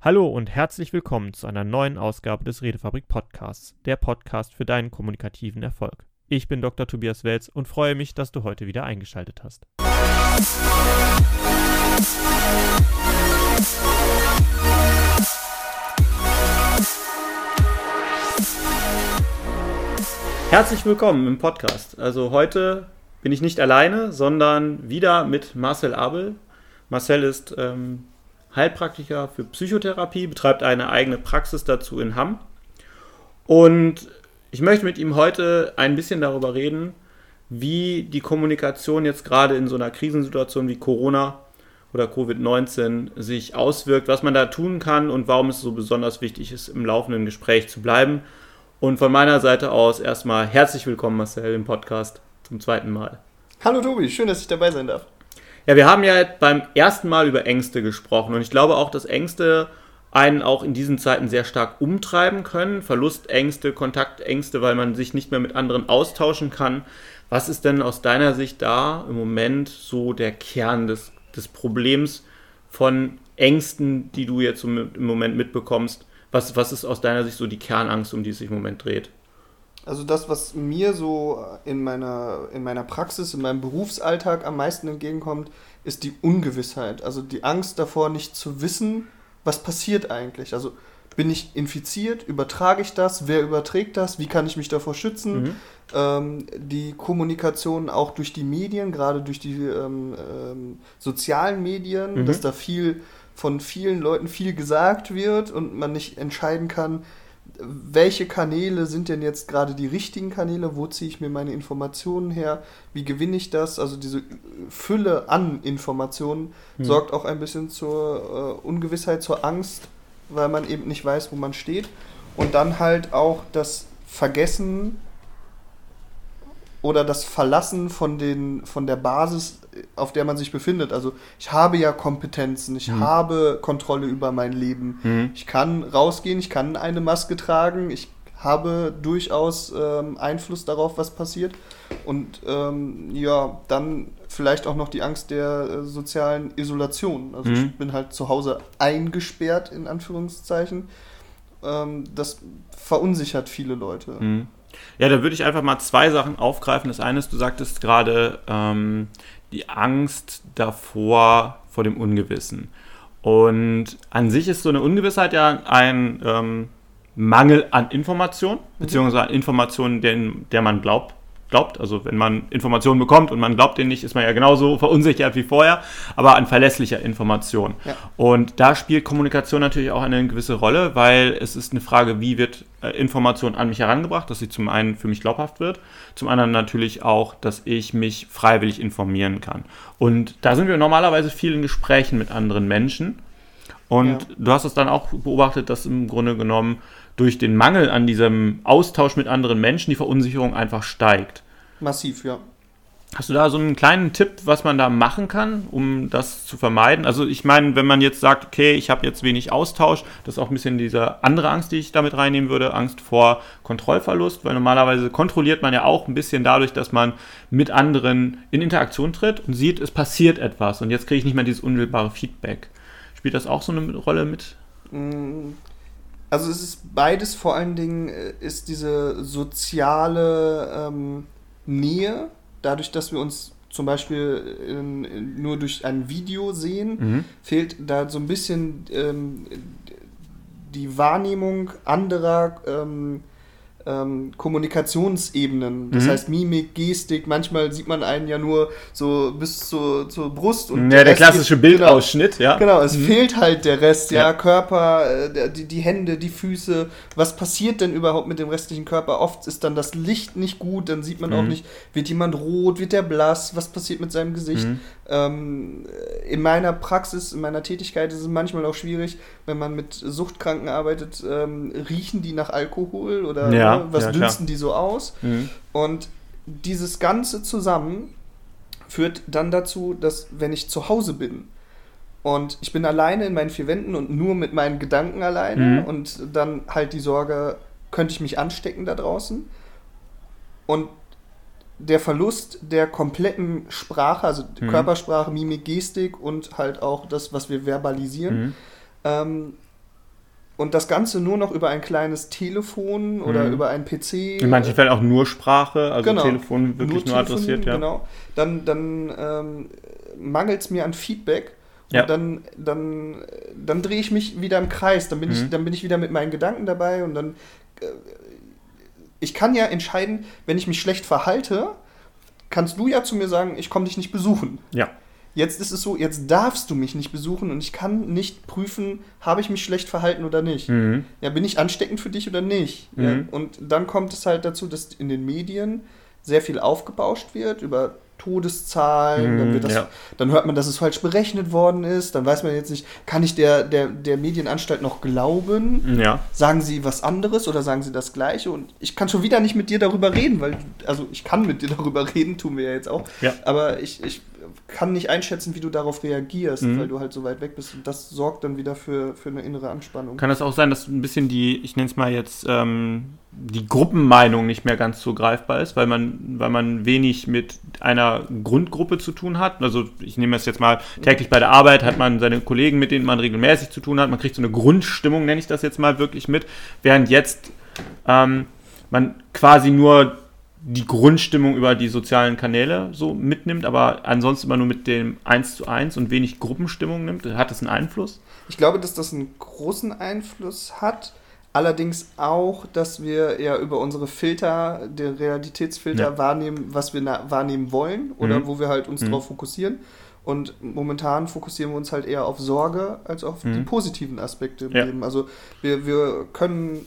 Hallo und herzlich willkommen zu einer neuen Ausgabe des Redefabrik Podcasts, der Podcast für deinen kommunikativen Erfolg. Ich bin Dr. Tobias Welz und freue mich, dass du heute wieder eingeschaltet hast. Herzlich willkommen im Podcast. Also heute bin ich nicht alleine, sondern wieder mit Marcel Abel. Marcel ist ähm, Heilpraktiker für Psychotherapie, betreibt eine eigene Praxis dazu in Hamm. Und ich möchte mit ihm heute ein bisschen darüber reden, wie die Kommunikation jetzt gerade in so einer Krisensituation wie Corona oder Covid-19 sich auswirkt, was man da tun kann und warum es so besonders wichtig ist, im laufenden Gespräch zu bleiben. Und von meiner Seite aus erstmal herzlich willkommen, Marcel, im Podcast zum zweiten Mal. Hallo Tobi, schön, dass ich dabei sein darf. Ja, wir haben ja beim ersten Mal über Ängste gesprochen und ich glaube auch, dass Ängste einen auch in diesen Zeiten sehr stark umtreiben können. Verlustängste, Kontaktängste, weil man sich nicht mehr mit anderen austauschen kann. Was ist denn aus deiner Sicht da im Moment so der Kern des, des Problems von Ängsten, die du jetzt im Moment mitbekommst? Was, was ist aus deiner Sicht so die Kernangst, um die es sich im Moment dreht? Also das, was mir so in meiner, in meiner Praxis, in meinem Berufsalltag am meisten entgegenkommt, ist die Ungewissheit. Also die Angst davor, nicht zu wissen, was passiert eigentlich. Also bin ich infiziert, übertrage ich das, wer überträgt das, wie kann ich mich davor schützen. Mhm. Ähm, die Kommunikation auch durch die Medien, gerade durch die ähm, ähm, sozialen Medien, mhm. dass da viel von vielen Leuten viel gesagt wird und man nicht entscheiden kann, welche Kanäle sind denn jetzt gerade die richtigen Kanäle, wo ziehe ich mir meine Informationen her, wie gewinne ich das? Also diese Fülle an Informationen hm. sorgt auch ein bisschen zur äh, Ungewissheit, zur Angst, weil man eben nicht weiß, wo man steht. Und dann halt auch das Vergessen oder das Verlassen von, den, von der Basis, auf der man sich befindet. Also ich habe ja Kompetenzen, ich mhm. habe Kontrolle über mein Leben. Mhm. Ich kann rausgehen, ich kann eine Maske tragen, ich habe durchaus ähm, Einfluss darauf, was passiert. Und ähm, ja, dann vielleicht auch noch die Angst der äh, sozialen Isolation. Also mhm. ich bin halt zu Hause eingesperrt, in Anführungszeichen. Ähm, das verunsichert viele Leute. Mhm. Ja, da würde ich einfach mal zwei Sachen aufgreifen. Das eine ist, du sagtest gerade ähm, die Angst davor, vor dem Ungewissen. Und an sich ist so eine Ungewissheit ja ein ähm, Mangel an Information, mhm. beziehungsweise an Informationen, der, der man glaubt, glaubt. Also wenn man Informationen bekommt und man glaubt denen nicht, ist man ja genauso verunsichert wie vorher, aber an verlässlicher Information. Ja. Und da spielt Kommunikation natürlich auch eine gewisse Rolle, weil es ist eine Frage, wie wird äh, Information an mich herangebracht, dass sie zum einen für mich glaubhaft wird, zum anderen natürlich auch, dass ich mich freiwillig informieren kann. Und da sind wir normalerweise viel in Gesprächen mit anderen Menschen. Und ja. du hast es dann auch beobachtet, dass im Grunde genommen durch den Mangel an diesem Austausch mit anderen Menschen die Verunsicherung einfach steigt. Massiv, ja. Hast du da so einen kleinen Tipp, was man da machen kann, um das zu vermeiden? Also ich meine, wenn man jetzt sagt, okay, ich habe jetzt wenig Austausch, das ist auch ein bisschen diese andere Angst, die ich damit reinnehmen würde, Angst vor Kontrollverlust, weil normalerweise kontrolliert man ja auch ein bisschen dadurch, dass man mit anderen in Interaktion tritt und sieht, es passiert etwas und jetzt kriege ich nicht mehr dieses unmittelbare Feedback. Spielt das auch so eine Rolle mit? Also es ist beides, vor allen Dingen äh, ist diese soziale ähm, Nähe, dadurch, dass wir uns zum Beispiel in, in, nur durch ein Video sehen, mhm. fehlt da so ein bisschen ähm, die Wahrnehmung anderer ähm, ähm, Kommunikationsebenen. Das mhm. heißt Mimik, Gestik, manchmal sieht man einen ja nur so bis zur, zur Brust. Und ja, der, klassische geht, Bildausschnitt, genau, ja. Genau, es mhm. fehlt halt der Rest, ja, ja Körper, äh, die, die Hände, die Füße. Was passiert denn überhaupt mit dem restlichen Körper? Oft ist dann das Licht nicht gut, dann sieht man mhm. auch nicht, wird jemand rot, wird der blass, was passiert mit seinem Gesicht. Mhm. Ähm, in meiner Praxis, in meiner Tätigkeit ist es manchmal auch schwierig, wenn man mit Suchtkranken arbeitet, ähm, riechen die nach Alkohol oder ja, was ja, dünsten die so aus? Mhm. Und dieses Ganze zusammen führt dann dazu, dass wenn ich zu Hause bin und ich bin alleine in meinen vier Wänden und nur mit meinen Gedanken alleine mhm. und dann halt die Sorge, könnte ich mich anstecken da draußen? Und der Verlust der kompletten Sprache, also mhm. Körpersprache, Mimik, Gestik und halt auch das, was wir verbalisieren, mhm. ähm, und das Ganze nur noch über ein kleines Telefon oder Mhm. über ein PC. In manchen Fällen auch nur Sprache, also Genau. Telefon wirklich nur, telefonieren, adressiert, ja. Genau. Dann, dann ähm, mangelt es mir an Feedback. Ja. Und dann, dann, dann drehe ich mich wieder im Kreis. Dann bin, ich, Mhm. dann bin ich wieder mit meinen Gedanken dabei und dann. Äh, ich kann ja entscheiden, wenn ich mich schlecht verhalte, kannst du ja zu mir sagen, ich komme dich nicht besuchen. Ja. Jetzt ist es so, jetzt darfst du mich nicht besuchen und ich kann nicht prüfen, habe ich mich schlecht verhalten oder nicht. Mhm. Ja, bin ich ansteckend für dich oder nicht? Ja, Mhm. und dann kommt es halt dazu, dass in den Medien sehr viel aufgebauscht wird über Todeszahlen, Mhm, dann, wird das, ja. dann hört man, dass es falsch berechnet worden ist, dann weiß man jetzt nicht, kann ich der, der, der Medienanstalt noch glauben? Ja. Sagen sie was anderes oder sagen sie das Gleiche? Und ich kann schon wieder nicht mit dir darüber reden, weil, also ich kann mit dir darüber reden, tun wir ja jetzt auch, Ja. aber ich, ich kann nicht einschätzen, wie du darauf reagierst, Mhm. weil du halt so weit weg bist und das sorgt dann wieder für, für eine innere Anspannung. Kann es auch sein, dass ein bisschen die, ich nenne es mal jetzt, ähm, die Gruppenmeinung nicht mehr ganz so greifbar ist, weil man, weil man wenig mit einer Grundgruppe zu tun hat. Also ich nehme es jetzt mal täglich bei der Arbeit, hat man seine Kollegen, mit denen man regelmäßig zu tun hat. Man kriegt so eine Grundstimmung, nenne ich das jetzt mal wirklich mit, während jetzt ähm, man quasi nur die Grundstimmung über die sozialen Kanäle so mitnimmt, aber ansonsten immer nur mit dem 1 zu 1 und wenig Gruppenstimmung nimmt. Hat das einen Einfluss? Ich glaube, dass das einen großen Einfluss hat. Allerdings auch, dass wir ja über unsere Filter, den Realitätsfilter Ja. wahrnehmen, was wir wahrnehmen wollen oder Mhm. wo wir halt uns Mhm. drauf fokussieren. Und momentan fokussieren wir uns halt eher auf Sorge als auf die Mhm. positiven Aspekte im Ja. Leben. Also wir, wir können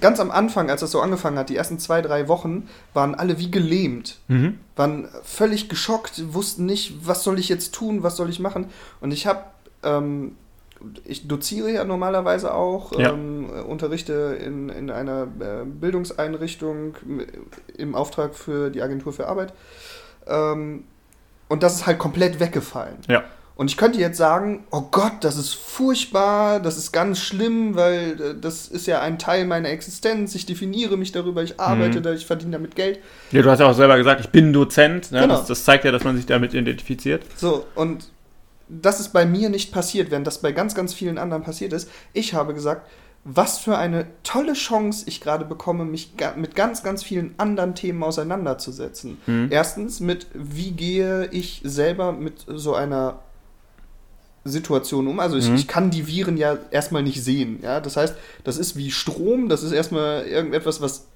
ganz am Anfang, als das so angefangen hat, die ersten zwei, drei Wochen, waren alle wie gelähmt Mhm. waren völlig geschockt, wussten nicht, was soll ich jetzt tun, was soll ich machen. Und ich habe, ähm, ich doziere ja normalerweise auch, Ja. ähm, unterrichte in, in einer äh, Bildungseinrichtung im Auftrag für die Agentur für Arbeit. Ähm, und das ist halt komplett weggefallen. Ja. Und ich könnte jetzt sagen, oh Gott, das ist furchtbar, das ist ganz schlimm, weil äh, das ist ja ein Teil meiner Existenz. Ich definiere mich darüber, ich arbeite Mhm. da, ich verdiene damit Geld. Ja, du hast ja auch selber gesagt, ich bin Dozent. Ne? Genau. Das, das zeigt ja, dass man sich damit identifiziert. So, und das ist bei mir nicht passiert, während das bei ganz, ganz vielen anderen passiert ist. Ich habe gesagt, was für eine tolle Chance ich gerade bekomme, mich mit ganz, ganz vielen anderen Themen auseinanderzusetzen. Mhm. Erstens mit, wie gehe ich selber mit so einer Situation um. Also ich, Mhm. ich kann die Viren ja erstmal nicht sehen. Ja? Das heißt, das ist wie Strom, das ist erstmal irgendetwas, was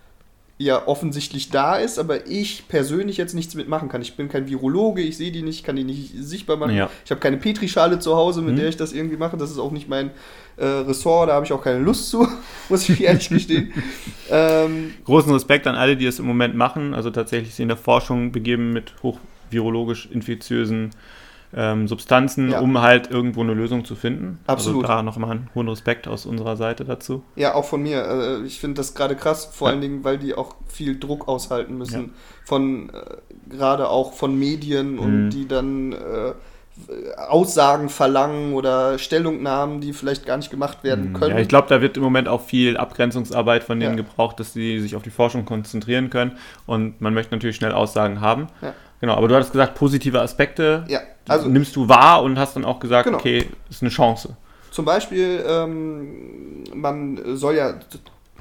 ja offensichtlich da ist, aber ich persönlich jetzt nichts mitmachen kann. Ich bin kein Virologe, ich sehe die nicht, kann die nicht sichtbar machen. Ja. Ich habe keine Petrischale zu Hause, mit Mhm. der ich das irgendwie mache. Das ist auch nicht mein äh, Ressort, da habe ich auch keine Lust zu, muss ich ehrlich gestehen. ähm, Großen Respekt an alle, die es im Moment machen. Also tatsächlich sich in der Forschung begeben mit hochvirologisch infektiösen ähm, Substanzen, Ja. um halt irgendwo eine Lösung zu finden. Absolut. Also da nochmal einen hohen Respekt aus unserer Seite dazu. Ja, auch von mir. Äh, Ich finde das gerade krass, vor Ja. allen Dingen, weil die auch viel Druck aushalten müssen. Von äh, gerade auch von Medien und Mhm. die dann äh, Aussagen verlangen oder Stellungnahmen, die vielleicht gar nicht gemacht werden können. Hm, Ja, ich glaube, da wird im Moment auch viel Abgrenzungsarbeit von denen Ja. gebraucht, dass sie sich auf die Forschung konzentrieren können. Und man möchte natürlich schnell Aussagen haben. Ja. Genau, aber du hattest gesagt, positive Aspekte ja, also nimmst du wahr und hast dann auch gesagt, Genau. okay, ist eine Chance. zum Beispiel, ähm, man soll ja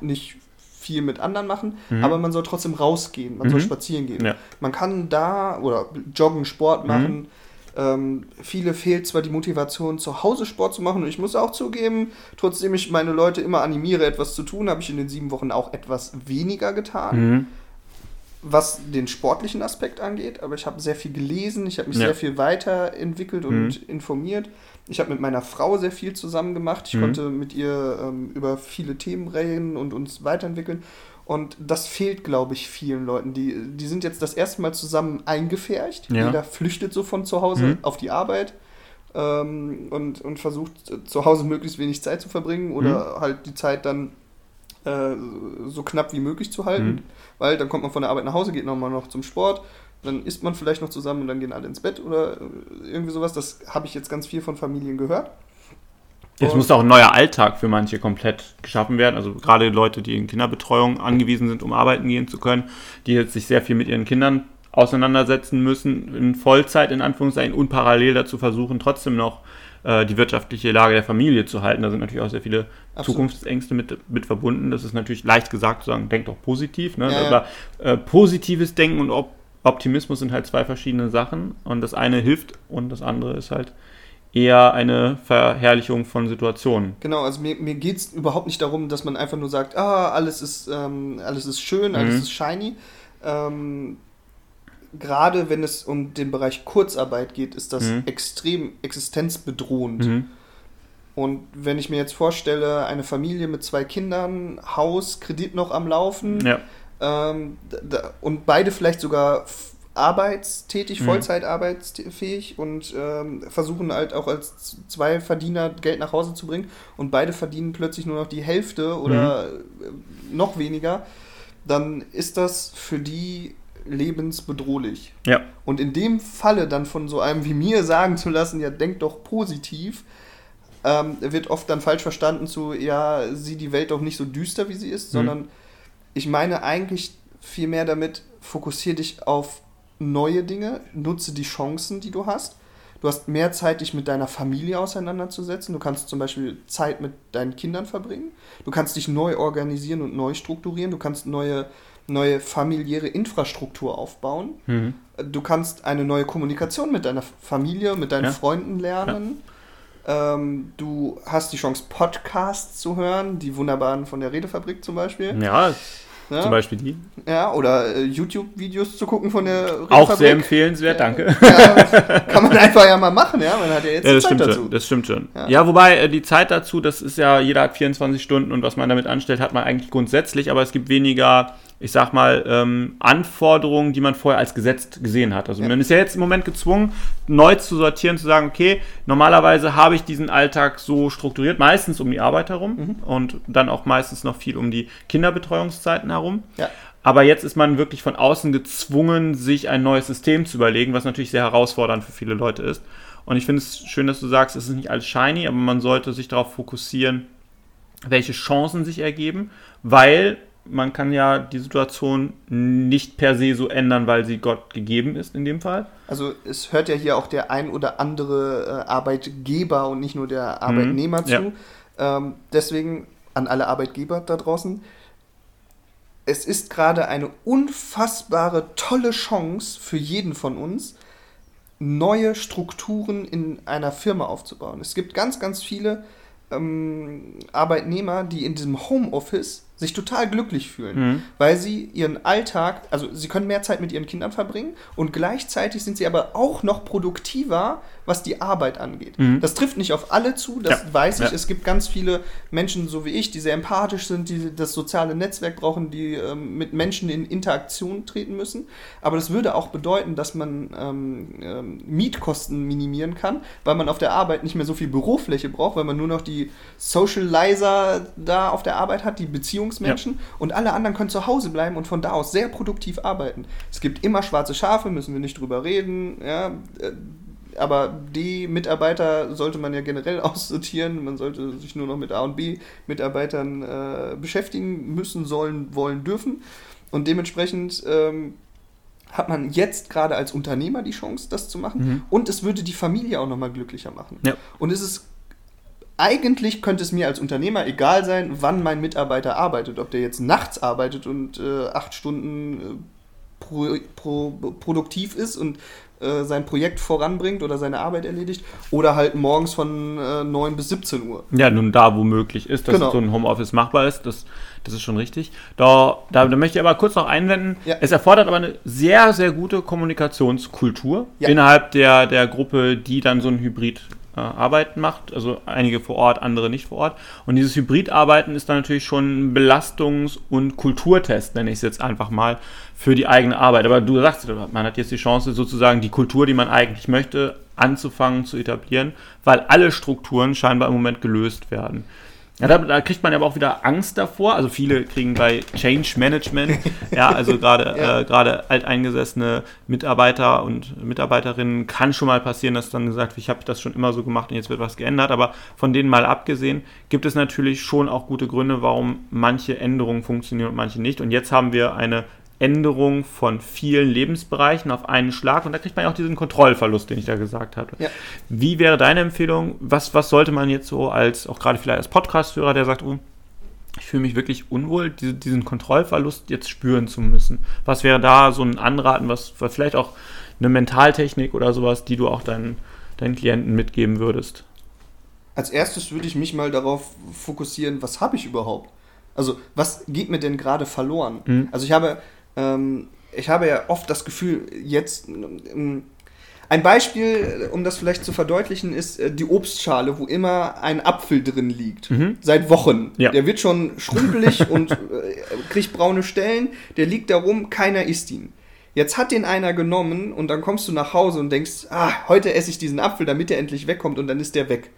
nicht viel mit anderen machen, Mhm. aber man soll trotzdem rausgehen, man soll Mhm. spazieren gehen. Ja. Man kann da oder joggen, Sport Mhm. machen. Ähm, viele fehlt zwar die Motivation, zu Hause Sport zu machen. Und ich muss auch zugeben, trotzdem ich meine Leute immer animiere, etwas zu tun, habe ich in den sieben Wochen auch etwas weniger getan, Mhm. Was den sportlichen Aspekt angeht. Aber ich habe sehr viel gelesen, ich habe mich Ja. sehr viel weiterentwickelt und Mhm. informiert. Ich habe mit meiner Frau sehr viel zusammen gemacht. Ich Mhm. konnte mit ihr ähm, über viele Themen reden und uns weiterentwickeln. Und das fehlt, glaube ich, vielen Leuten. Die, die sind jetzt das erste Mal zusammen eingefärcht. Ja. Jeder flüchtet so von zu Hause Mhm. auf die Arbeit ähm, und, und versucht zu Hause möglichst wenig Zeit zu verbringen oder Mhm. halt die Zeit dann äh, so knapp wie möglich zu halten. Mhm. Weil dann kommt man von der Arbeit nach Hause, geht nochmal noch zum Sport, dann isst man vielleicht noch zusammen und dann gehen alle ins Bett oder äh, irgendwie sowas. Das habe ich jetzt ganz viel von Familien gehört. Jetzt muss auch ein neuer Alltag für manche komplett geschaffen werden. Also gerade Leute, die in Kinderbetreuung angewiesen sind, um arbeiten gehen zu können, die jetzt sich sehr viel mit ihren Kindern auseinandersetzen müssen, in Vollzeit in Anführungszeichen und parallel dazu versuchen, trotzdem noch äh, die wirtschaftliche Lage der Familie zu halten. Da sind natürlich auch sehr viele Absolut. Zukunftsängste mit, mit verbunden. Das ist natürlich leicht gesagt zu sagen, denk doch positiv. Ne? Ja. Aber äh, positives Denken und Op Optimismus sind halt zwei verschiedene Sachen. Und das eine hilft und das andere ist halt eher eine Verherrlichung von Situationen. Genau, also mir, mir geht es überhaupt nicht darum, dass man einfach nur sagt, ah, alles ist, ähm, alles ist schön, alles Mhm. ist shiny. Ähm, Gerade wenn es um den Bereich Kurzarbeit geht, ist das Mhm. extrem existenzbedrohend. Mhm. Und wenn ich mir jetzt vorstelle, eine Familie mit zwei Kindern, Haus, Kredit noch am Laufen Ja. ähm, da, und beide vielleicht sogar arbeitstätig, Mhm. Vollzeit arbeitsfähig und ähm, versuchen halt auch als zwei Verdiener Geld nach Hause zu bringen und beide verdienen plötzlich nur noch die Hälfte oder äh, noch weniger, dann ist das für die lebensbedrohlich. Ja. Und in dem Falle dann von so einem wie mir sagen zu lassen, ja, denk doch positiv, ähm, wird oft dann falsch verstanden zu, ja, sieh die Welt doch nicht so düster, wie sie ist, Mhm. sondern ich meine eigentlich vielmehr damit, fokussier dich auf neue Dinge, nutze die Chancen, die du hast. Du hast mehr Zeit, dich mit deiner Familie auseinanderzusetzen. Du kannst zum Beispiel Zeit mit deinen Kindern verbringen. Du kannst dich neu organisieren und neu strukturieren. Du kannst neue, neue familiäre Infrastruktur aufbauen. Mhm. Du kannst eine neue Kommunikation mit deiner Familie, mit deinen Ja. Freunden lernen. Ähm, du hast die Chance, Podcasts zu hören, die wunderbaren von der Redefabrik zum Beispiel. Ja, Ja, zum Beispiel die. ja oder äh, YouTube-Videos zu gucken von der Redefabrik. Auch sehr empfehlenswert, danke. Ja, kann man einfach ja mal machen, ja. Man hat ja jetzt Ja, das Zeit stimmt dazu. schon. Das stimmt schon. Ja. Ja, wobei äh, die Zeit dazu, das ist ja, jeder hat 24 Stunden und was man damit anstellt, hat man eigentlich grundsätzlich, aber es gibt weniger, ich sag mal, ähm, Anforderungen, die man vorher als gesetzt gesehen hat. Also Ja. man ist ja jetzt im Moment gezwungen, neu zu sortieren, zu sagen, okay, normalerweise habe ich diesen Alltag so strukturiert, meistens um die Arbeit herum Mhm. und dann auch meistens noch viel um die Kinderbetreuungszeiten herum. Ja. Aber jetzt ist man wirklich von außen gezwungen, sich ein neues System zu überlegen, was natürlich sehr herausfordernd für viele Leute ist. Und ich finde es schön, dass du sagst, es ist nicht alles shiny, aber man sollte sich darauf fokussieren, welche Chancen sich ergeben, weil man kann ja die Situation nicht per se so ändern, weil sie Gott gegeben ist in dem Fall. Also es hört ja hier auch der ein oder andere äh, Arbeitgeber und nicht nur der Arbeitnehmer Mhm, ja. zu. Ähm, deswegen an alle Arbeitgeber da draußen. Es ist gerade eine unfassbare, tolle Chance für jeden von uns, neue Strukturen in einer Firma aufzubauen. Es gibt ganz, ganz viele ähm, Arbeitnehmer, die in diesem Homeoffice sich total glücklich fühlen, Mhm. weil sie ihren Alltag, also sie können mehr Zeit mit ihren Kindern verbringen und gleichzeitig sind sie aber auch noch produktiver, was die Arbeit angeht. Mhm. Das trifft nicht auf alle zu, das Ja, weiß ich. ja. Es gibt ganz viele Menschen, so wie ich, die sehr empathisch sind, die das soziale Netzwerk brauchen, die ähm, mit Menschen in Interaktion treten müssen. Aber das würde auch bedeuten, dass man ähm, ähm, Mietkosten minimieren kann, weil man auf der Arbeit nicht mehr so viel Bürofläche braucht, weil man nur noch die Socializer da auf der Arbeit hat, die Beziehungsmenschen und alle anderen können zu Hause bleiben und von da aus sehr produktiv arbeiten. Es gibt immer schwarze Schafe, müssen wir nicht drüber reden, ja. äh, Aber die Mitarbeiter sollte man ja generell aussortieren. Man sollte sich nur noch mit A und B Mitarbeitern äh, beschäftigen müssen, sollen, wollen, dürfen. Und dementsprechend ähm, hat man jetzt gerade als Unternehmer die Chance, das zu machen. Mhm. Und es würde die Familie auch nochmal glücklicher machen. Ja. Und es ist eigentlich könnte es mir als Unternehmer egal sein, wann mein Mitarbeiter arbeitet. Ob der jetzt nachts arbeitet und äh, acht Stunden äh, pro, pro, produktiv ist und äh, sein Projekt voranbringt oder seine Arbeit erledigt oder halt morgens von äh, 9 bis 17 Uhr. Ja, nun da, wo möglich ist, dass Genau. so ein Homeoffice machbar ist, das, das ist schon richtig. Da, da, da möchte ich aber kurz noch einwenden, Ja. es erfordert aber eine sehr, sehr gute Kommunikationskultur Ja. innerhalb der, der Gruppe, die dann so ein Hybrid äh, Arbeiten macht, also einige vor Ort, andere nicht vor Ort. Und dieses Hybridarbeiten ist dann natürlich schon ein Belastungs- und Kulturtest, nenne ich es jetzt einfach mal, für die eigene Arbeit. Aber du sagst, man hat jetzt die Chance, sozusagen die Kultur, die man eigentlich möchte, anzufangen zu etablieren, weil alle Strukturen scheinbar im Moment gelöst werden. Ja, da, da kriegt man aber auch wieder Angst davor. Also viele kriegen bei Change Management, ja, also gerade Ja. äh, gerade alteingesessene Mitarbeiter und Mitarbeiterinnen kann schon mal passieren, dass dann gesagt wird, ich habe das schon immer so gemacht und jetzt wird was geändert. Aber von denen mal abgesehen, gibt es natürlich schon auch gute Gründe, warum manche Änderungen funktionieren und manche nicht. Und jetzt haben wir eine Änderung von vielen Lebensbereichen auf einen Schlag und da kriegt man ja auch diesen Kontrollverlust, den ich da gesagt habe. Ja. Wie wäre deine Empfehlung? Was, was sollte man jetzt so als, auch gerade vielleicht als Podcast-Hörer, der sagt, oh, ich fühle mich wirklich unwohl, diese, diesen Kontrollverlust jetzt spüren zu müssen? Was wäre da so ein Anraten, was, was vielleicht auch eine Mentaltechnik oder sowas, die du auch deinen, deinen Klienten mitgeben würdest? Als erstes würde ich mich mal darauf fokussieren, was habe ich überhaupt? Also, was geht mir denn gerade verloren? Mhm. Also, ich habe, ähm, ich habe ja oft das Gefühl, jetzt. Ähm, ein Beispiel, um das vielleicht zu verdeutlichen, ist äh, die Obstschale, wo immer ein Apfel drin liegt. Mhm. Seit Wochen. Ja. Der wird schon schrumpelig und äh, kriegt braune Stellen. Der liegt da rum, keiner isst ihn. Jetzt hat den einer genommen und dann kommst du nach Hause und denkst, ah, heute esse ich diesen Apfel, damit er endlich wegkommt und dann ist der weg.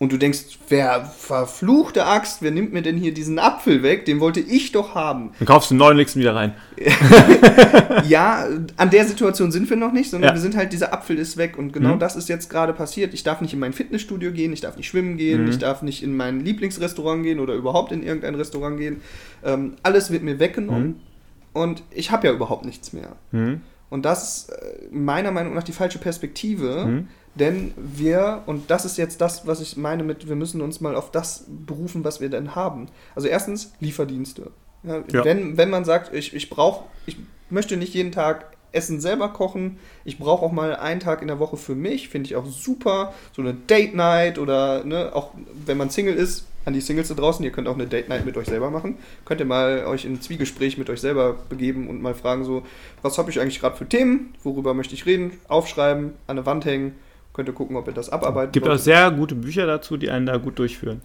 Und du denkst, wer verfluchte Axt, wer nimmt mir denn hier diesen Apfel weg? Den wollte ich doch haben. Dann kaufst du einen neuen, legst ihn wieder rein. Ja, an der Situation sind wir noch nicht, sondern Ja. wir sind halt, dieser Apfel ist weg und genau Mhm. das ist jetzt gerade passiert. Ich darf nicht in mein Fitnessstudio gehen, ich darf nicht schwimmen gehen, Mhm. ich darf nicht in mein Lieblingsrestaurant gehen oder überhaupt in irgendein Restaurant gehen. Ähm, alles wird mir weggenommen Mhm. und ich habe ja überhaupt nichts mehr. Mhm. Und das ist äh, meiner Meinung nach die falsche Perspektive, Mhm. Denn wir, und das ist jetzt das, was ich meine mit, wir müssen uns mal auf das berufen, was wir denn haben. Also erstens Lieferdienste. Ja, Ja. Wenn, wenn man sagt, ich, ich brauche, ich möchte nicht jeden Tag Essen selber kochen, ich brauche auch mal einen Tag in der Woche für mich, finde ich auch super. So eine Date Night oder ne, auch wenn man Single ist, an die Singles da draußen, ihr könnt auch eine Date Night mit euch selber machen. Könnt ihr mal euch in ein Zwiegespräch mit euch selber begeben und mal fragen so, was habe ich eigentlich gerade für Themen, worüber möchte ich reden, aufschreiben, an der Wand hängen, könnt ihr gucken, ob ihr das abarbeiten Gibt auch sehr gute Bücher dazu, die einen da gut durchführen.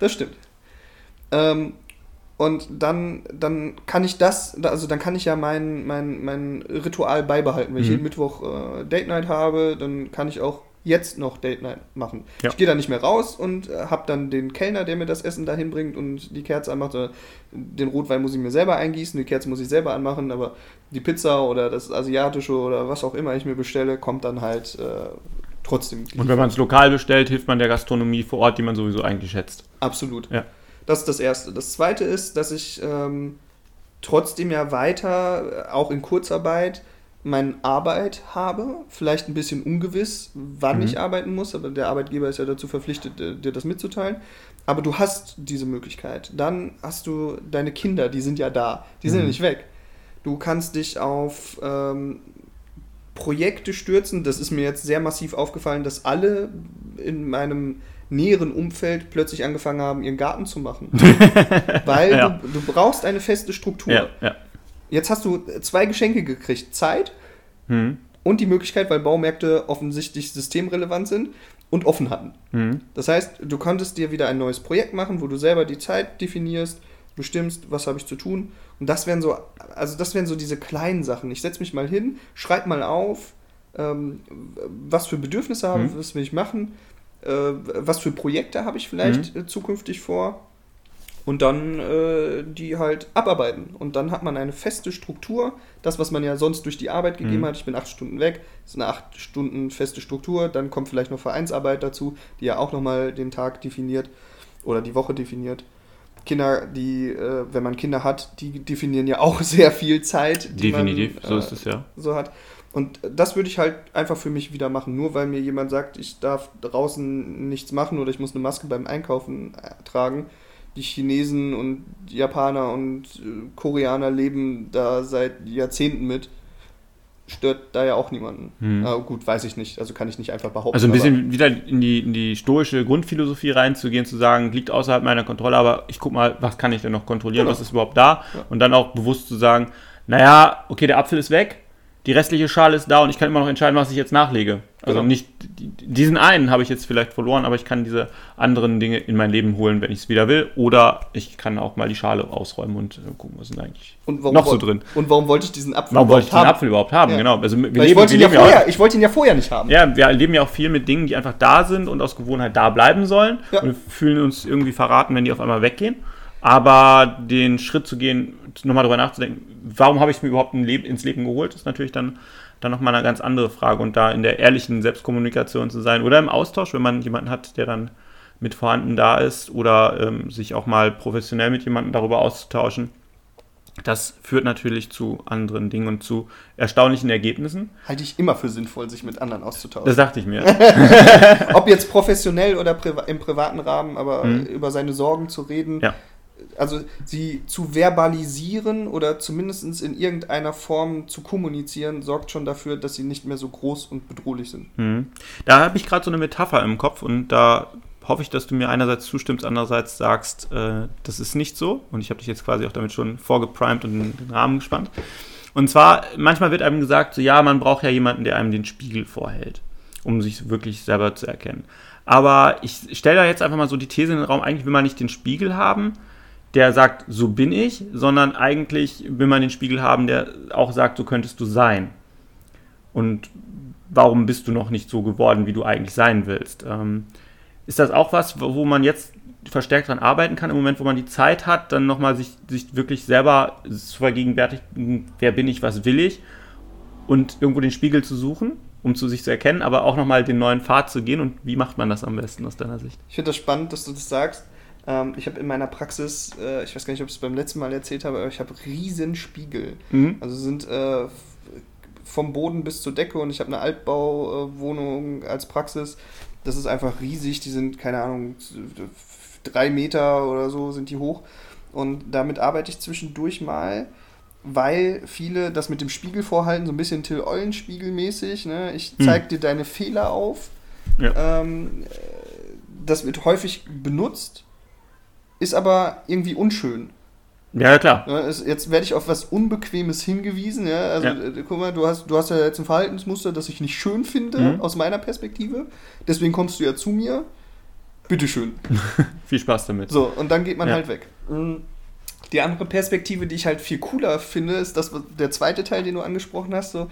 Das stimmt. Ähm, und dann, dann kann ich das, also dann kann ich ja mein, mein, mein Ritual beibehalten. Wenn ich Mhm. jeden Mittwoch äh, Date Night habe, dann kann ich auch jetzt noch Date Night machen. Ja. Ich gehe da nicht mehr raus und äh, habe dann den Kellner, der mir das Essen dahin bringt und die Kerze anmacht. Den Rotwein muss ich mir selber eingießen, die Kerze muss ich selber anmachen, aber die Pizza oder das Asiatische oder was auch immer ich mir bestelle, kommt dann halt äh, trotzdem. Und wenn man es lokal bestellt, hilft man der Gastronomie vor Ort, die man sowieso eigentlich schätzt. Absolut. Ja. Das ist das Erste. Das Zweite ist, dass ich ähm, trotzdem ja weiter, äh, auch in Kurzarbeit, meine Arbeit habe. Vielleicht ein bisschen ungewiss, wann Mhm. ich arbeiten muss, aber der Arbeitgeber ist ja dazu verpflichtet, äh, dir das mitzuteilen. Aber du hast diese Möglichkeit. Dann hast du deine Kinder, die sind ja da. Die sind ja Mhm. nicht weg. Du kannst dich auf ähm, Projekte stürzen. Das ist mir jetzt sehr massiv aufgefallen, dass alle in meinem näheren Umfeld plötzlich angefangen haben, ihren Garten zu machen. Weil Ja. du, du brauchst eine feste Struktur. Ja, ja. Jetzt hast du zwei Geschenke gekriegt. Zeit Mhm. und die Möglichkeit, weil Baumärkte offensichtlich systemrelevant sind und offen hatten. Mhm. Das heißt, du konntest dir wieder ein neues Projekt machen, wo du selber die Zeit definierst, bestimmst, was habe ich zu tun. Und das wären so, also das wären so diese kleinen Sachen. Ich setze mich mal hin, schreib mal auf, ähm, was für Bedürfnisse habe ich, Mhm. was will ich machen, äh, was für Projekte habe ich vielleicht Mhm. äh, zukünftig vor. Und dann äh, die halt abarbeiten. Und dann hat man eine feste Struktur. Das, was man ja sonst durch die Arbeit gegeben Mhm. hat, ich bin acht Stunden weg, ist eine acht Stunden feste Struktur. Dann kommt vielleicht noch Vereinsarbeit dazu, die ja auch nochmal den Tag definiert oder die Woche definiert. Kinder, die, äh, wenn man Kinder hat, die definieren ja auch sehr viel Zeit. Die Definitiv, man, so äh, ist es ja. so hat. Und das würde ich halt einfach für mich wieder machen. Nur weil mir jemand sagt, ich darf draußen nichts machen oder ich muss eine Maske beim Einkaufen äh, tragen. Die Chinesen und Japaner und äh, Koreaner leben da seit Jahrzehnten mit. Stört da ja auch niemanden. Hm. Ah, gut, weiß ich nicht. Also kann ich nicht einfach behaupten. Also ein bisschen wieder in die, in die stoische Grundphilosophie reinzugehen, zu sagen, liegt außerhalb meiner Kontrolle, aber ich guck mal, was kann ich denn noch kontrollieren, Genau. was ist überhaupt da? Ja. Und dann auch bewusst zu sagen, naja, okay, der Apfel ist weg, die restliche Schale ist da und ich kann immer noch entscheiden, was ich jetzt nachlege. Also Genau. nicht, die- diesen einen habe ich jetzt vielleicht verloren, aber ich kann diese anderen Dinge in mein Leben holen, wenn ich es wieder will. Oder ich kann auch mal die Schale ausräumen und äh, gucken, was ist eigentlich und warum noch so drin. Und warum wollte ich diesen Apfel Warum wollte ich überhaupt den haben? Apfel überhaupt haben? Ja. Genau. Also wir Weil ich, wollte ihn wir ja leben ja auch- vorher, ich wollte ihn ja vorher nicht haben. ja, wir erleben ja auch viel mit Dingen, die einfach da sind und aus Gewohnheit da bleiben sollen. Ja. Und wir fühlen uns irgendwie verraten, wenn die auf einmal weggehen. Aber den Schritt zu gehen, nochmal drüber nachzudenken, warum habe ich es mir überhaupt ein Leben, ins Leben geholt, ist natürlich dann, dann nochmal eine ganz andere Frage. Und da in der ehrlichen Selbstkommunikation zu sein oder im Austausch, wenn man jemanden hat, der dann mit vorhanden da ist oder ähm, sich auch mal professionell mit jemandem darüber auszutauschen, Das führt natürlich zu anderen Dingen und zu erstaunlichen Ergebnissen. Halte ich immer für sinnvoll, sich mit anderen auszutauschen. Das dachte ich mir. Ob jetzt professionell oder priva im privaten Rahmen, aber Mhm. über seine Sorgen zu reden, Ja. Also sie zu verbalisieren oder zumindest in irgendeiner Form zu kommunizieren, sorgt schon dafür, dass sie nicht mehr so groß und bedrohlich sind. Mhm. Da habe ich gerade so eine Metapher im Kopf und da hoffe ich, dass du mir einerseits zustimmst, andererseits sagst, äh, das ist nicht so. Und ich habe dich jetzt quasi auch damit schon vorgeprimed und den, den Rahmen gespannt. Und zwar, manchmal wird einem gesagt, so, ja, man braucht ja jemanden, der einem den Spiegel vorhält, um sich wirklich selber zu erkennen. Aber ich stelle da jetzt einfach mal so die These in den Raum, eigentlich will man nicht den Spiegel haben, der sagt, so bin ich, sondern eigentlich will man den Spiegel haben, der auch sagt, so könntest du sein. Und warum bist du noch nicht so geworden, wie du eigentlich sein willst? Ähm, ist das auch was, wo man jetzt verstärkt dran arbeiten kann, im Moment, wo man die Zeit hat, dann nochmal sich, sich wirklich selber zu vergegenwärtigen, wer bin ich, was will ich und irgendwo den Spiegel zu suchen, um zu sich zu erkennen, aber auch nochmal den neuen Pfad zu gehen und wie macht man das am besten aus deiner Sicht? Ich finde das spannend, dass du das sagst. Ähm, ich habe in meiner Praxis, äh, ich weiß gar nicht, ob ich es beim letzten Mal erzählt habe, aber ich habe riesen Spiegel. Mhm. Also sind äh, vom Boden bis zur Decke und ich habe eine Altbauwohnung als Praxis. Das ist einfach riesig. Die sind, keine Ahnung, drei Meter oder so sind die hoch. Und damit arbeite ich zwischendurch mal, weil viele das mit dem Spiegel vorhalten, so ein bisschen Till Eulenspiegel mäßig. Ne? Ich Hm. zeig dir deine Fehler auf. Ja. Ähm, äh, das wird häufig benutzt, ist aber irgendwie unschön. Ja, klar. Jetzt werde ich auf was Unbequemes hingewiesen. Ja? Also, Ja. äh, guck mal, du hast, du hast ja jetzt ein Verhaltensmuster, das ich nicht schön finde, Mhm. aus meiner Perspektive. Deswegen kommst du ja zu mir. Bitteschön. Viel Spaß damit. So, und dann geht man Ja. halt weg. Mhm. Die andere Perspektive, die ich halt viel cooler finde, ist das, der zweite Teil, den du angesprochen hast. So,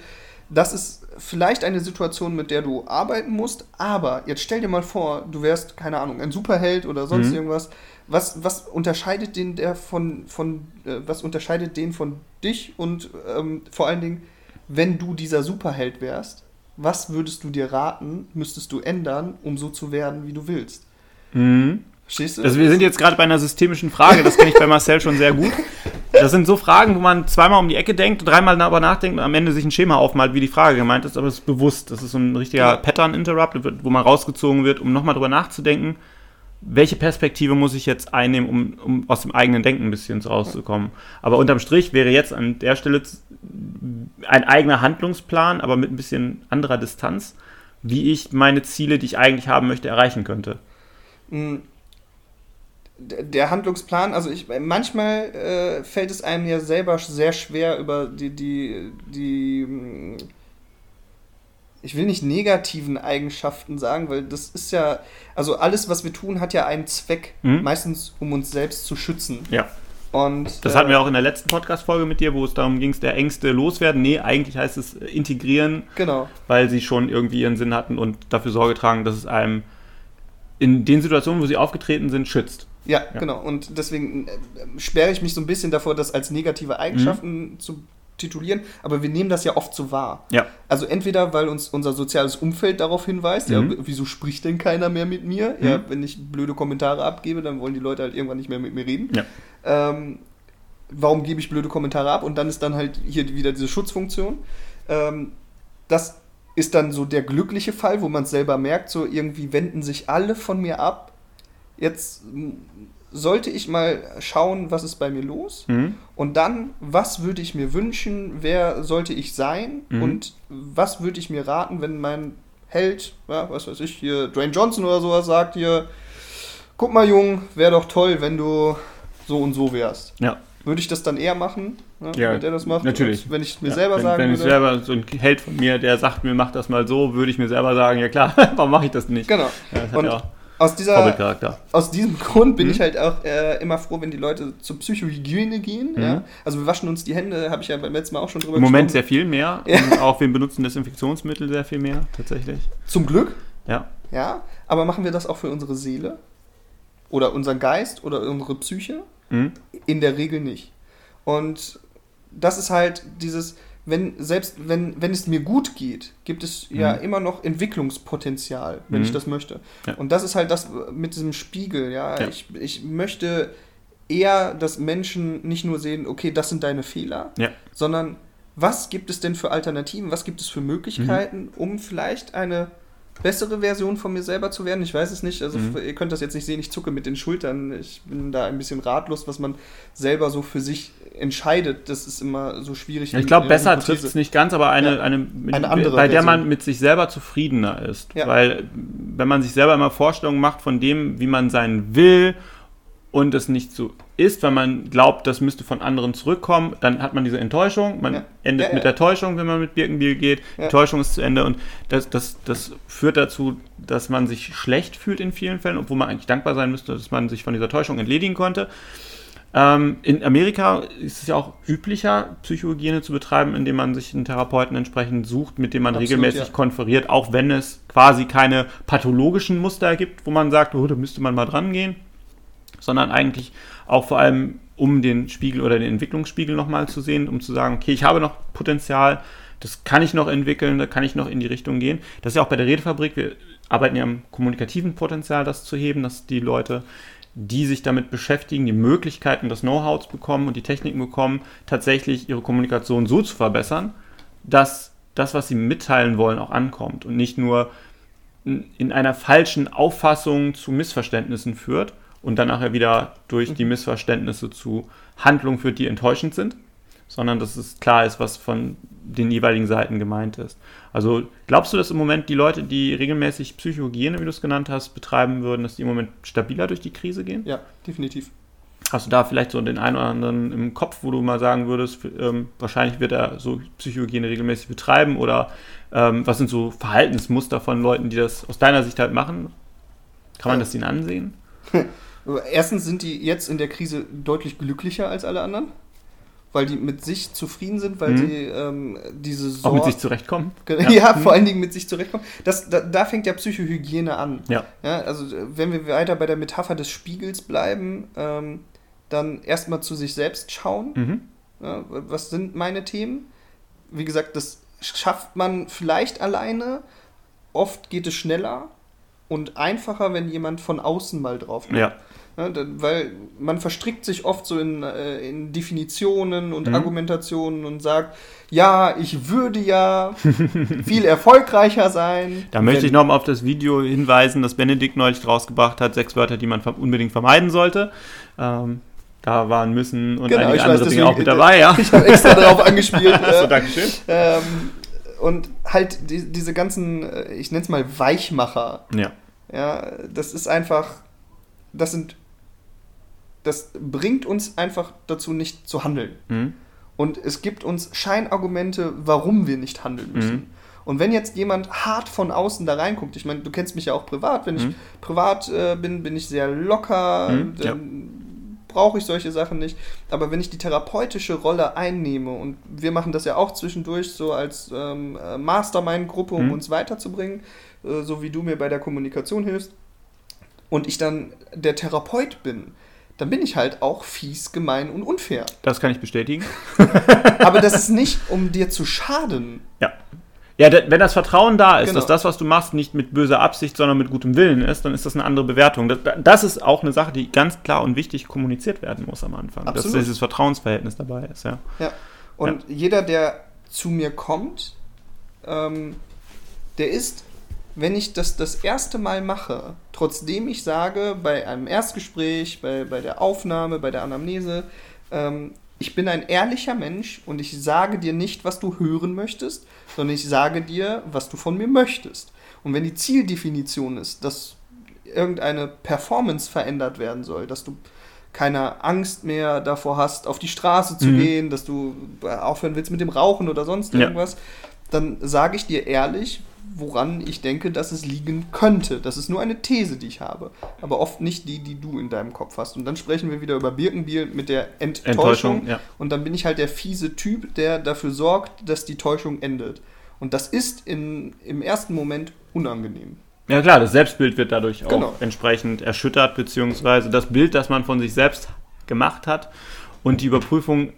das ist vielleicht eine Situation, mit der du arbeiten musst, aber jetzt stell dir mal vor, du wärst, keine Ahnung, ein Superheld oder sonst Mhm. irgendwas. Was, was unterscheidet den der von, von äh, was unterscheidet den von dich und ähm, vor allen Dingen, wenn du dieser Superheld wärst, was würdest du dir raten, müsstest du ändern, um so zu werden, wie du willst? Mhm. Verstehst du? Also wir sind jetzt gerade bei einer systemischen Frage, das kenne ich bei Marcel schon sehr gut. Das sind so Fragen, wo man zweimal um die Ecke denkt, dreimal darüber nachdenkt und am Ende sich ein Schema aufmalt, wie die Frage gemeint ist, aber es ist bewusst. Das ist so ein richtiger. Pattern-Interrupt, wo man rausgezogen wird, um nochmal drüber nachzudenken, welche Perspektive muss ich jetzt einnehmen, um, um aus dem eigenen Denken ein bisschen rauszukommen. Aber unterm Strich wäre jetzt an der Stelle ein eigener Handlungsplan, aber mit ein bisschen anderer Distanz, wie ich meine Ziele, die ich eigentlich haben möchte, erreichen könnte. Mm, der Handlungsplan, also ich manchmal äh, fällt es einem ja selber sehr schwer über die die die mm, ich will nicht negativen Eigenschaften sagen, weil das ist ja also alles was wir tun hat ja einen Zweck, Mhm. meistens um uns selbst zu schützen. Ja. Und Das äh, hatten wir auch in der letzten Podcast-Folge mit dir, wo es darum ging, der Ängste loswerden. Nee, eigentlich heißt es äh, integrieren, genau. weil sie schon irgendwie ihren Sinn hatten und dafür Sorge tragen, dass es einem in den Situationen, wo sie aufgetreten sind, schützt. Ja, Ja. genau. Und deswegen äh, sperre ich mich so ein bisschen davor, das als negative Eigenschaften Mhm. zu titulieren, aber wir nehmen das ja oft so wahr. Ja. Also entweder, weil uns unser soziales Umfeld darauf hinweist, ja, Mhm. w- wieso spricht denn keiner mehr mit mir? Ja, Mhm. wenn ich blöde Kommentare abgebe, dann wollen die Leute halt irgendwann nicht mehr mit mir reden. Ja. Ähm, warum gebe ich blöde Kommentare ab? Und dann ist dann halt hier wieder diese Schutzfunktion. Ähm, das ist dann so der glückliche Fall, wo man es selber merkt, so irgendwie wenden sich alle von mir ab. Jetzt sollte ich mal schauen, was ist bei mir los? Mhm. Und dann, was würde ich mir wünschen, wer sollte ich sein Mhm. und was würde ich mir raten, wenn mein Held, ja, was weiß ich, hier Dwayne Johnson oder sowas sagt hier, guck mal Jung, wäre doch toll, wenn du so und so wärst. Ja. Würde ich das dann eher machen, ne, Ja, wenn der das macht? natürlich. Wenn ich mir Ja, selber wenn, sagen wenn ich würde. selber so ein Held von mir, der sagt mir, mach das mal so, würde ich mir selber sagen, ja klar, warum mache ich das nicht? Genau. Ja, das Und Aus, dieser, aus diesem Grund bin Mhm. ich halt auch äh, immer froh, wenn die Leute zur Psychohygiene gehen. Mhm. Ja? Also wir waschen uns die Hände, habe ich ja beim letzten Mal auch schon drüber Im Moment gesprochen. sehr viel mehr. Ja. Und auch wir benutzen Desinfektionsmittel sehr viel mehr, tatsächlich. Zum Glück. Ja. Ja, aber machen wir das auch für unsere Seele? Oder unseren Geist oder unsere Psyche? Mhm. In der Regel nicht. Und das ist halt dieses, wenn, selbst wenn, wenn es mir gut geht, gibt es ja Mhm. immer noch Entwicklungspotenzial, wenn Mhm. ich das möchte. Ja. Und das ist halt das mit diesem Spiegel, ja. Ja. Ich, ich möchte eher, dass Menschen nicht nur sehen, okay, das sind deine Fehler, Ja. sondern was gibt es denn für Alternativen, was gibt es für Möglichkeiten, Mhm. um vielleicht eine bessere Version von mir selber zu werden? Ich weiß es nicht, also Mhm. ihr könnt das jetzt nicht sehen, ich zucke mit den Schultern, ich bin da ein bisschen ratlos, was man selber so für sich entscheidet, das ist immer so schwierig. Ich in- glaube, der besser trifft es nicht ganz, aber eine, Ja. eine, mit, Eine andere bei der Version. man mit sich selber zufriedener ist. Ja. Weil, wenn man sich selber immer Vorstellungen macht von dem, wie man sein will und es nicht so ist, wenn man glaubt, das müsste von anderen zurückkommen, dann hat man diese Enttäuschung. Man Ja. endet Ja, mit der Täuschung, wenn man mit Birkenbiel geht. Die Täuschung ist zu Ende und das, das, das führt dazu, dass man sich schlecht fühlt in vielen Fällen, obwohl man eigentlich dankbar sein müsste, dass man sich von dieser Täuschung entledigen konnte. Ähm, in Amerika ist es ja auch üblicher, Psychohygiene zu betreiben, indem man sich einen Therapeuten entsprechend sucht, mit dem man Absolut, regelmäßig ja. konferiert, auch wenn es quasi keine pathologischen Muster gibt, wo man sagt, oh, da müsste man mal dran gehen, sondern eigentlich auch vor allem, um den Spiegel oder den Entwicklungsspiegel nochmal zu sehen, um zu sagen, okay, ich habe noch Potenzial, das kann ich noch entwickeln, da kann ich noch in die Richtung gehen. Das ist ja auch bei der Redefabrik, wir arbeiten ja am kommunikativen Potenzial, das zu heben, dass die Leute, die sich damit beschäftigen, die Möglichkeiten, das Know-how bekommen und die Techniken bekommen, tatsächlich ihre Kommunikation so zu verbessern, dass das, was sie mitteilen wollen, auch ankommt und nicht nur in einer falschen Auffassung zu Missverständnissen führt und dann nachher wieder durch die Missverständnisse zu Handlungen führt, die enttäuschend sind, sondern dass es klar ist, was von den jeweiligen Seiten gemeint ist. Also glaubst du, dass im Moment die Leute, die regelmäßig Psychohygiene, wie du es genannt hast, betreiben würden, dass die im Moment stabiler durch die Krise gehen? Ja, definitiv. Hast du da vielleicht so den einen oder anderen im Kopf, wo du mal sagen würdest, ähm, wahrscheinlich wird er so Psychohygiene regelmäßig betreiben oder ähm, was sind so Verhaltensmuster von Leuten, die das aus deiner Sicht halt machen? Kann man Ja. das ihnen ansehen? Erstens sind die jetzt in der Krise deutlich glücklicher als alle anderen, weil die mit sich zufrieden sind, weil Mhm. sie ähm, diese Auch mit Sorge- sich zurechtkommen? Ja, Ja. vor allen Dingen mit sich zurechtkommen. Das, da, da fängt ja Psychohygiene an. Ja. Ja, also äh, wenn wir weiter bei der Metapher des Spiegels bleiben, ähm, dann erstmal zu sich selbst schauen. Mhm. Ja, was sind meine Themen? Wie gesagt, das schafft man vielleicht alleine. Oft geht es schneller und einfacher, wenn jemand von außen mal drauf guckt. Ja. Ja, da- weil man verstrickt sich oft so in, äh, in Definitionen und Mhm. Argumentationen und sagt, ja, ich würde ja viel erfolgreicher sein. Da möchte ich nochmal auf das Video hinweisen, das Benedikt neulich rausgebracht hat, sechs Wörter, die man unbedingt vermeiden sollte. Ähm, da waren müssen und Genau, einige ich weiß, andere Dinge auch mit dabei, ja. Ich habe extra darauf angespielt. Achso, äh, Dankeschön. ähm, und halt die, diese ganzen, äh, ich nenne es mal Weichmacher. Ja. Ja, das ist einfach, das sind, das bringt uns einfach dazu, nicht zu handeln. Mhm. Und es gibt uns Scheinargumente, warum wir nicht handeln müssen. Mhm. Und wenn jetzt jemand hart von außen da reinguckt, ich meine, du kennst mich ja auch privat, wenn ich Mhm. privat äh, bin, bin ich sehr locker, Mhm, dann brauche ich solche Sachen nicht. Aber wenn ich die therapeutische Rolle einnehme, und wir machen das ja auch zwischendurch so als ähm, äh, Mastermind-Gruppe, um Mhm. uns weiterzubringen, äh, so wie du mir bei der Kommunikation hilfst, und ich dann der Therapeut bin, dann bin ich halt auch fies, gemein und unfair. Das kann ich bestätigen. Aber das ist nicht, um dir zu schaden. Ja. Ja, wenn das Vertrauen da ist, Genau. dass das, was du machst, nicht mit böser Absicht, sondern mit gutem Willen ist, dann ist das eine andere Bewertung. Das, das ist auch eine Sache, die ganz klar und wichtig kommuniziert werden muss am Anfang. Absolut. Dass dieses Vertrauensverhältnis dabei ist, ja. Ja. Und jeder, der zu mir kommt, ähm, der ist, wenn ich das das erste Mal mache, trotzdem ich sage, bei einem Erstgespräch, bei, bei der Aufnahme, bei der Anamnese, ähm, ich bin ein ehrlicher Mensch und ich sage dir nicht, was du hören möchtest, sondern ich sage dir, was du von mir möchtest. Und wenn die Zieldefinition ist, dass irgendeine Performance verändert werden soll, dass du keine Angst mehr davor hast, auf die Straße zu Mhm. gehen, dass du aufhören willst mit dem Rauchen oder sonst Ja. Dann sage ich dir ehrlich, woran ich denke, dass es liegen könnte. Das ist nur eine These, die ich habe, aber oft nicht die, die du in deinem Kopf hast. Und dann sprechen wir wieder über Birkenbiel mit der Enttäuschung. Enttäuschung, ja. Und dann bin ich halt der fiese Typ, der dafür sorgt, dass die Täuschung endet. Und das ist in, im ersten Moment unangenehm. Ja klar, das Selbstbild wird dadurch auch Genau. entsprechend erschüttert, beziehungsweise das Bild, das man von sich selbst gemacht hat und die Überprüfung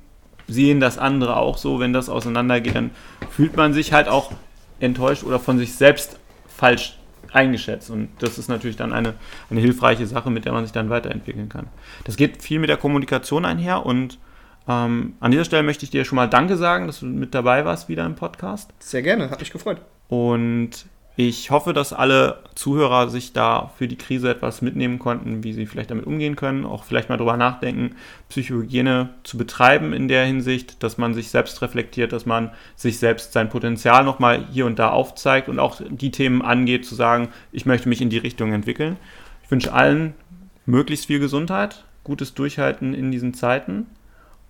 sehen das andere auch so, wenn das auseinandergeht, dann fühlt man sich halt auch enttäuscht oder von sich selbst falsch eingeschätzt. Und das ist natürlich dann eine, eine hilfreiche Sache, mit der man sich dann weiterentwickeln kann. Das geht viel mit der Kommunikation einher und ähm, an dieser Stelle möchte ich dir schon mal Danke sagen, dass du mit dabei warst wieder im Podcast. Sehr gerne, hat mich gefreut. Und ich hoffe, dass alle Zuhörer sich da für die Krise etwas mitnehmen konnten, wie sie vielleicht damit umgehen können, auch vielleicht mal drüber nachdenken, Psychohygiene zu betreiben in der Hinsicht, dass man sich selbst reflektiert, dass man sich selbst sein Potenzial nochmal hier und da aufzeigt und auch die Themen angeht, zu sagen, ich möchte mich in die Richtung entwickeln. Ich wünsche allen möglichst viel Gesundheit, gutes Durchhalten in diesen Zeiten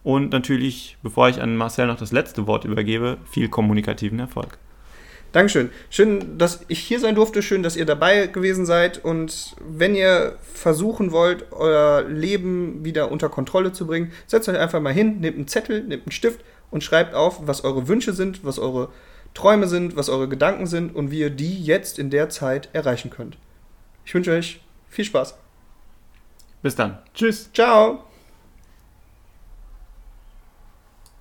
und natürlich, bevor ich an Marcel noch das letzte Wort übergebe, viel kommunikativen Erfolg. Dankeschön. Schön, dass ich hier sein durfte. Schön, dass ihr dabei gewesen seid. Und wenn ihr versuchen wollt, euer Leben wieder unter Kontrolle zu bringen, setzt euch einfach mal hin, nehmt einen Zettel, nehmt einen Stift und schreibt auf, was eure Wünsche sind, was eure Träume sind, was eure Gedanken sind und wie ihr die jetzt in der Zeit erreichen könnt. Ich wünsche euch viel Spaß. Bis dann. Tschüss. Ciao.